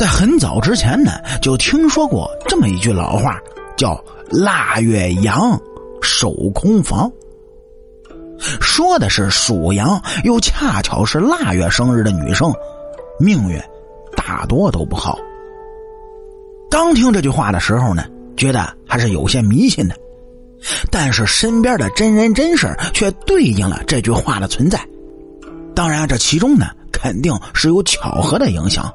在很早之前呢，就听说过这么一句老话，叫“腊月阳，守空房”，说的是属羊又恰巧是腊月生日的女生，命运大多都不好。刚听这句话的时候呢，觉得还是有些迷信的，但是身边的真人真事却对应了这句话的存在。当然，这其中呢，肯定是有巧合的影响。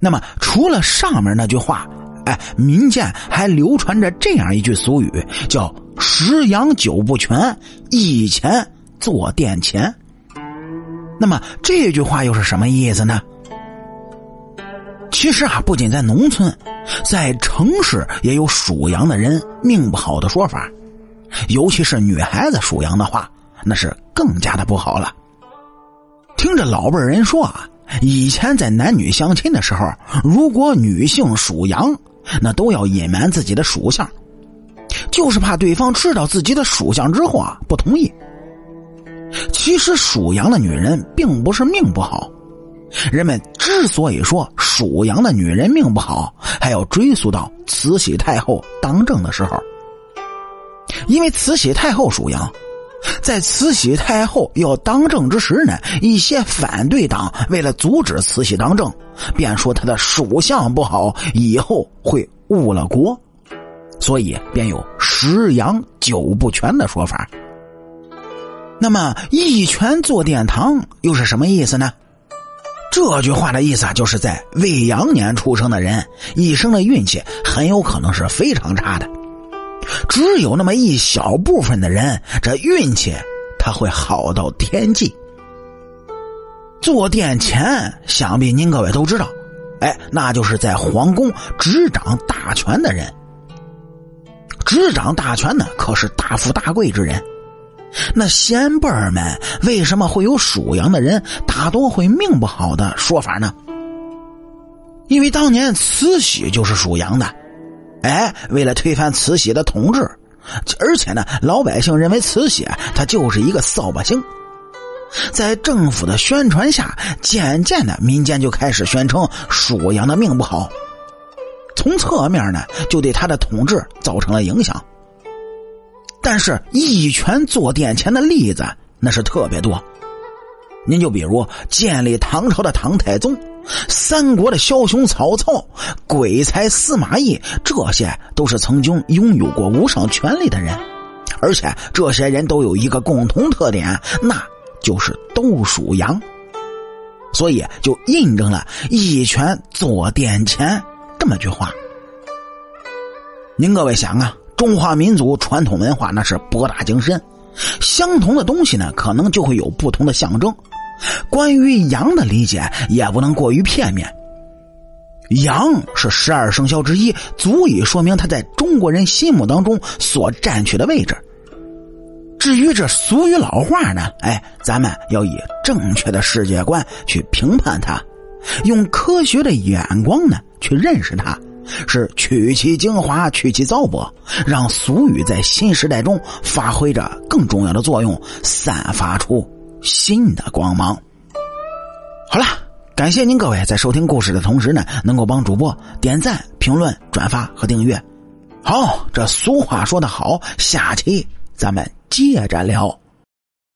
那么，除了上面那句话，哎，民间还流传着这样一句俗语，叫“十羊九不全，一钱坐垫钱”。那么这句话又是什么意思呢？其实啊，不仅在农村，在城市也有属羊的人命不好的说法，尤其是女孩子属羊的话，那是更加的不好了。听着老辈人说啊。以前在男女相亲的时候，如果女性属羊，那都要隐瞒自己的属相，就是怕对方知道自己的属相之后啊不同意。其实属羊的女人并不是命不好，人们之所以说属羊的女人命不好，还要追溯到慈禧太后当政的时候，因为慈禧太后属羊。在慈禧太后要当政之时呢，一些反对党为了阻止慈禧当政，便说她的属相不好，以后会误了国，所以便有十羊九不全的说法。那么一拳坐殿堂又是什么意思呢？这句话的意思啊，就是在未羊年出生的人，一生的运气很有可能是非常差的。只有那么一小部分的人，这运气他会好到天际。坐殿前，想必您各位都知道，哎，那就是在皇宫执掌大权的人。执掌大权呢，可是大富大贵之人。那先辈们为什么会有属羊的人大多会命不好的说法呢？因为当年慈禧就是属羊的。哎，为了推翻慈禧的统治，而且呢，老百姓认为慈禧她就是一个扫把星，在政府的宣传下，渐渐的民间就开始宣称属羊的命不好，从侧面呢就对他的统治造成了影响。但是，一拳坐殿前的例子那是特别多。您就比如建立唐朝的唐太宗，三国的枭雄曹操，鬼才司马懿，这些都是曾经拥有过无上权力的人，而且这些人都有一个共同特点，那就是都属羊，所以就印证了一拳坐殿前这么句话。您各位想啊，中华民族传统文化那是博大精深，相同的东西呢，可能就会有不同的象征。关于羊的理解也不能过于片面。羊是十二生肖之一，足以说明它在中国人心目当中所占据的位置。至于这俗语老话呢，哎，咱们要以正确的世界观去评判它，用科学的眼光呢去认识它，是取其精华，去其糟粕，让俗语在新时代中发挥着更重要的作用，散发出。新的光芒。好了，感谢您各位在收听故事的同时呢，能够帮主播点赞、评论、转发和订阅。好，这俗话说得好，下期咱们接着聊。